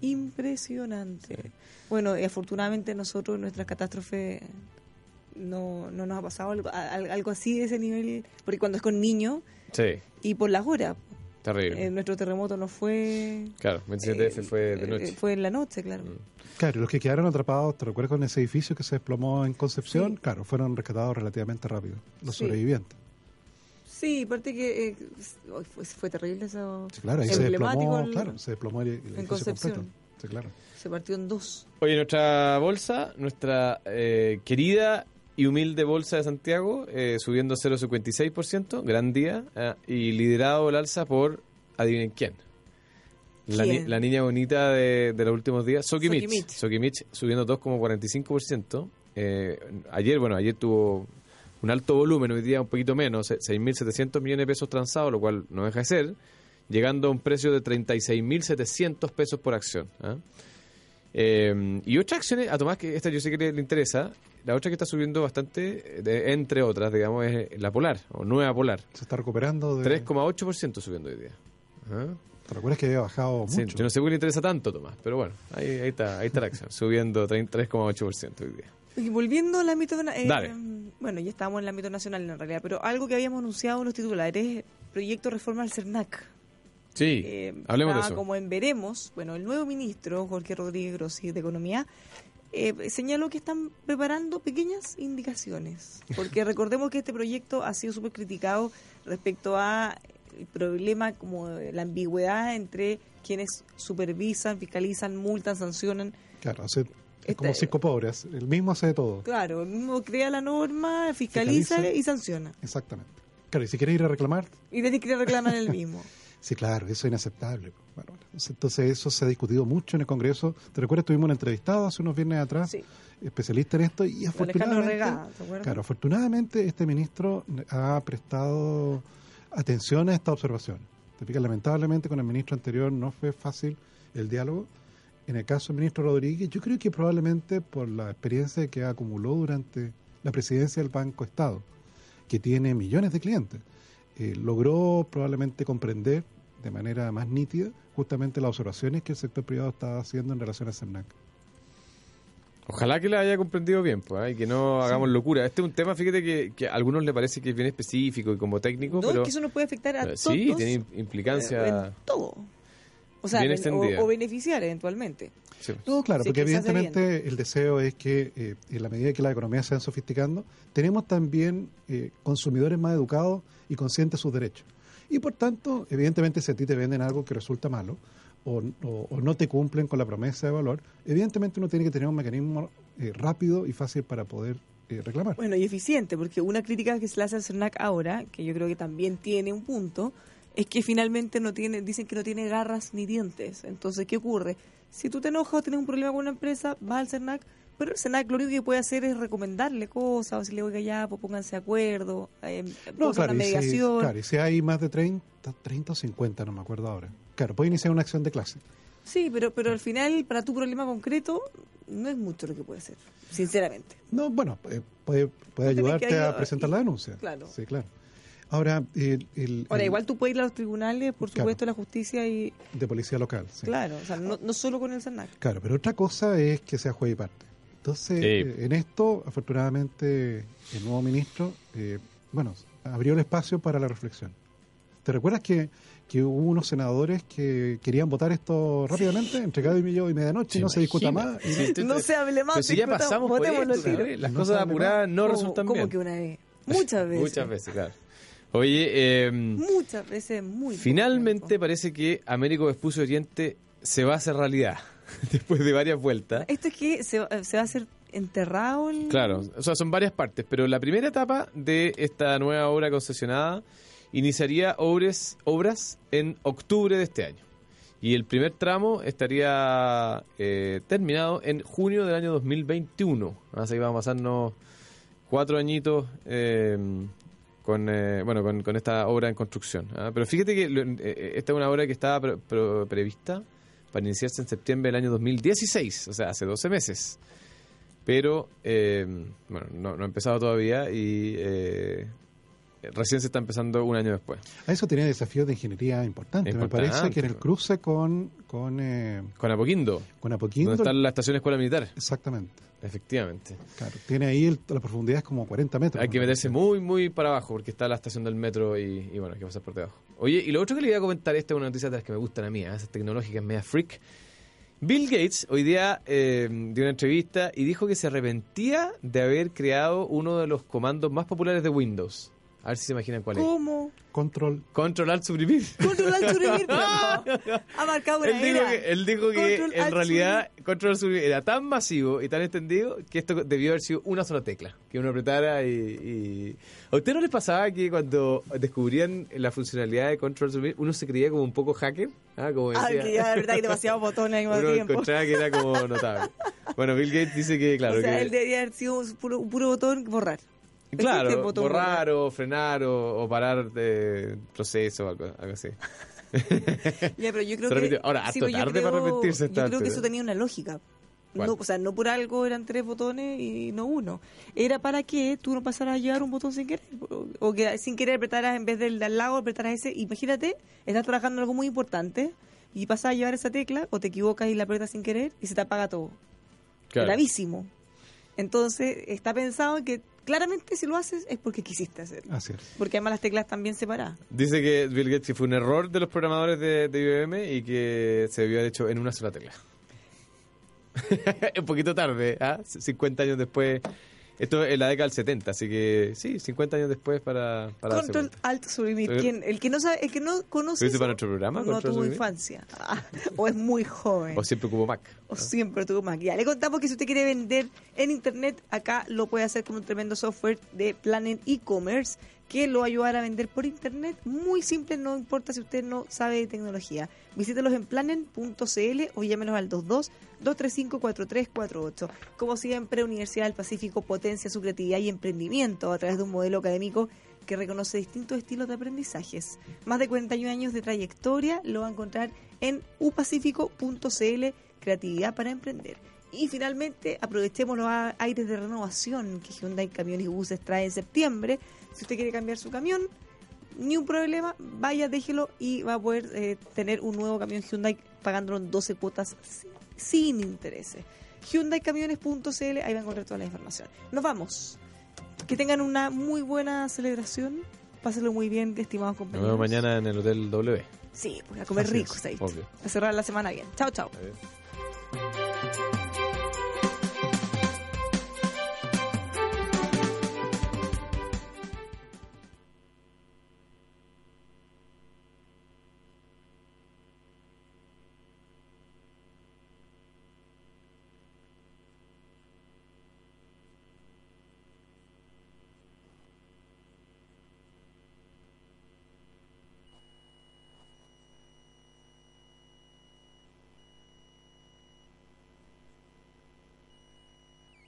impresionante. Bueno, y afortunadamente nosotros, nuestra catástrofe, no, no nos ha pasado algo, algo así de ese nivel, porque cuando es con niños sí. y por las horas. Terrible. nuestro terremoto no fue... Claro, 27F fue de noche. fue en la noche, claro. Mm. Claro, los que quedaron atrapados, ¿te recuerdas con ese edificio que se desplomó en Concepción? Claro, fueron rescatados relativamente rápido, los sobrevivientes. Sí, aparte que eh, fue, terrible eso. Sí, claro, ahí se desplomó, claro, se desplomó el, en Concepción. Sí, claro. Se partió en dos. Oye, nuestra bolsa, nuestra eh, querida y humilde bolsa de Santiago, eh, subiendo 0,56%, gran día, y liderado el alza por, adivinen quién. La, la, niña bonita de, de, los últimos días, Soki Mitch. Soki Mitch subiendo 2,45%. Eh, ayer, bueno, ayer tuvo un alto volumen, hoy día un poquito menos, 6.700 millones de pesos transados, lo cual no deja de ser, llegando a un precio de 36.700 pesos por acción. ¿ah? Eh, y otras acciones, a Tomás, que esta yo sé que le, interesa, la otra que está subiendo bastante, entre otras, digamos, es la Polar, o Nueva Polar. Se está recuperando de... 3,8% subiendo hoy día. ¿Ah? ¿Te recuerdas que había bajado mucho? Sí, yo no sé por qué le interesa tanto, Tomás, pero bueno, ahí, ahí está, ahí está la acción, subiendo 3,8% hoy día. Y volviendo al ámbito... Eh, bueno, ya estábamos en el ámbito nacional en realidad, pero algo que habíamos anunciado en los titulares, proyecto reforma al CERNAC. Sí, eh, hablemos de eso. Como en Veremos, bueno, el nuevo ministro, Jorge Rodríguez Grossi, de Economía, eh, señaló que están preparando pequeñas indicaciones, porque [LAUGHS] recordemos que este proyecto ha sido súper criticado respecto a el problema como la ambigüedad entre quienes supervisan, fiscalizan, multan, sancionan. Claro, hace es como este, cinco pobres, el mismo hace de todo. Claro, el mismo crea la norma, fiscaliza, y sanciona. Exactamente. Claro, y si quieres ir a reclamar... Y tenés que ir a reclamar el mismo. [LAUGHS] sí, claro, eso es inaceptable. Bueno, entonces eso se ha discutido mucho en el Congreso. ¿Te recuerdas? Tuvimos un entrevistado hace unos viernes atrás, especialista en esto, y afortunadamente... claro, afortunadamente este ministro ha prestado atención a esta observación. Lamentablemente con el ministro anterior no fue fácil el diálogo, en el caso del ministro Rodríguez, yo creo que probablemente por la experiencia que acumuló durante la presidencia del Banco Estado, que tiene millones de clientes, eh, logró probablemente comprender de manera más nítida justamente las observaciones que el sector privado estaba haciendo en relación a CERNAC. Ojalá que la haya comprendido bien, pues, ¿eh? y que no hagamos locura. Este es un tema, fíjate que, a algunos le parece que es bien específico y como técnico, no, pero... que eso no puede afectar a todos. Sí, tiene implicancia... En todo. O sea, o, beneficiar eventualmente. No, claro, porque evidentemente el deseo es que eh, en la medida que la economía se va sofisticando, tenemos también eh, consumidores más educados y conscientes de sus derechos. Y por tanto, evidentemente, si a ti te venden algo que resulta malo o, no te cumplen con la promesa de valor, evidentemente uno tiene que tener un mecanismo eh, rápido y fácil para poder reclamar. Bueno, y eficiente, porque una crítica que se le hace al CERNAC ahora, que yo creo que también tiene un punto, es que finalmente no tiene, dicen que no tiene garras ni dientes. Entonces, ¿qué ocurre? Si tú te enojas o tienes un problema con una empresa, vas al CERNAC, pero el CERNAC lo único que puede hacer es recomendarle cosas, o si le voy ya, pues pónganse de acuerdo, eh, no, claro, una mediación. Si, claro, y si hay más de 30, 30 o 50, no me acuerdo ahora. Claro, puede iniciar una acción de clase. Sí, pero, pero al final, para tu problema concreto, no es mucho lo que puede hacer, sinceramente. No, bueno, eh, puede, puede ayudarte a presentar la denuncia. Claro. Sí, claro. Ahora, Ahora igual tú puedes ir a los tribunales, por supuesto, la justicia y... De policía local, sí. Claro, o sea, no, no solo con el SENAC. Claro, pero otra cosa es que sea juez y parte. Entonces, eh, en esto, afortunadamente, el nuevo ministro, eh, bueno, abrió el espacio para la reflexión. ¿Te recuerdas que, que hubo unos senadores que querían votar esto rápidamente, entre cada y medio y medianoche, y no se discuta más? no se hable más. Si ya pasamos por esto, las cosas apuradas no resultan bien. ¿Cómo que una vez? Muchas [LAUGHS] veces. Muchas veces, claro. Oye, em, muchas veces muy. Finalmente parece que Américo Vespucio Oriente se va a hacer realidad [LAUGHS] después de varias vueltas. Esto es que se, va a hacer enterrado. Claro, o sea, son varias partes, pero la primera etapa de esta nueva obra concesionada iniciaría obras, obras en octubre de este año. Y el primer tramo estaría eh, terminado en junio del año 2021. Así que vamos a pasarnos cuatro añitos eh, con, eh, bueno, con, esta obra en construcción. ¿ah? Pero fíjate que eh, eh, esta es una obra que estaba prevista para iniciarse en septiembre del año 2016, o sea, hace 12 meses. Pero, bueno, no, ha empezado todavía y recién se está empezando un año después. A eso tiene desafíos de ingeniería importantes. Me parece que en el cruce con... Con, eh, con Apoquindo. Con Apoquindo. Donde está la estación escuela militar. Exactamente. Efectivamente. Claro, tiene ahí la profundidad es como 40 metros. Hay que meterse muy, muy para abajo porque está la estación del metro y, bueno, hay que pasar por debajo. Oye, y lo otro que le iba a comentar, esta es una noticia de las que me gustan a mí, ¿eh? esas tecnológicas media freak. Bill Gates hoy día eh, dio una entrevista y dijo que se arrepentía de haber creado uno de los comandos más populares de Windows. A ver si se imaginan cuál es. ¿Cómo? Control. Control Alt Suprimir. [LAUGHS] Control Alt Suprimir. [LAUGHS] ha marcado una él dijo que, él dijo que en realidad Control Suprimir era tan masivo y tan extendido que esto debió haber sido una sola tecla. Que uno apretara y, ¿A usted no les pasaba que cuando descubrían la funcionalidad de Control Suprimir uno se creía como un poco hacker? Ah, como decía. Ah, que ya verdad hay demasiados botones al mismo [LAUGHS] uno encontraba que era como notable. Bueno, Bill Gates dice que, claro. O sea, que, él debería haber sido un puro, un puro botón borrar. Claro, borrar o frenar o, parar de proceso o algo, así. [LAUGHS] ya, pero yo creo que, Ahora, hasta tarde para arrepentirse. Yo creo que eso tenía una lógica. No, o sea, no por algo eran tres botones y no uno. Era para que tú no pasaras a llevar un botón sin querer. O que sin querer apretaras en vez del de al lado, apretaras ese. Imagínate, estás trabajando en algo muy importante y pasas a llevar esa tecla o te equivocas y la apretas sin querer y se te apaga todo. Gravísimo. Entonces, está pensado que claramente si lo haces es porque quisiste hacerlo. Así es. Porque además las teclas están bien separadas. Dice que Bill Gates fue un error de los programadores de, de IBM y que se debió haber hecho en una sola tecla. [LAUGHS] un poquito tarde, ¿ah? 50 años después esto es la década del 70, así que sí, 50 años después para... para Control Alt Suprimir. el que no sabe, el que no conoce eso, para nuestro programa? No tuvo infancia. Ah, o es muy joven. O siempre tuvo Mac. O siempre tuvo Mac. Ya, le contamos que si usted quiere vender en Internet, acá lo puede hacer con un tremendo software de Planet e-commerce que lo va a vender por internet. Muy simple, no importa si usted no sabe de tecnología. Visítelos en planen.cl o llámenos al 22 235 4348. Como siempre, Universidad del Pacífico potencia su creatividad y emprendimiento a través de un modelo académico que reconoce distintos estilos de aprendizajes. Más de 41 años de trayectoria lo va a encontrar en upacífico.cl, creatividad para emprender. Y finalmente, aprovechemos los aires de renovación que Hyundai Camiones y Buses trae en septiembre si usted quiere cambiar su camión, ni un problema, vaya, déjelo y va a poder eh, tener un nuevo camión Hyundai pagándolo en 12 cuotas sin, intereses. HyundaiCamiones.cl, ahí va a encontrar toda la información. Nos vamos. Que tengan una muy buena celebración. Pásenlo muy bien, estimados compañeros. Nos vemos mañana en el Hotel W. Sí, pues a comer rico, A cerrar la semana bien. Chao, chao.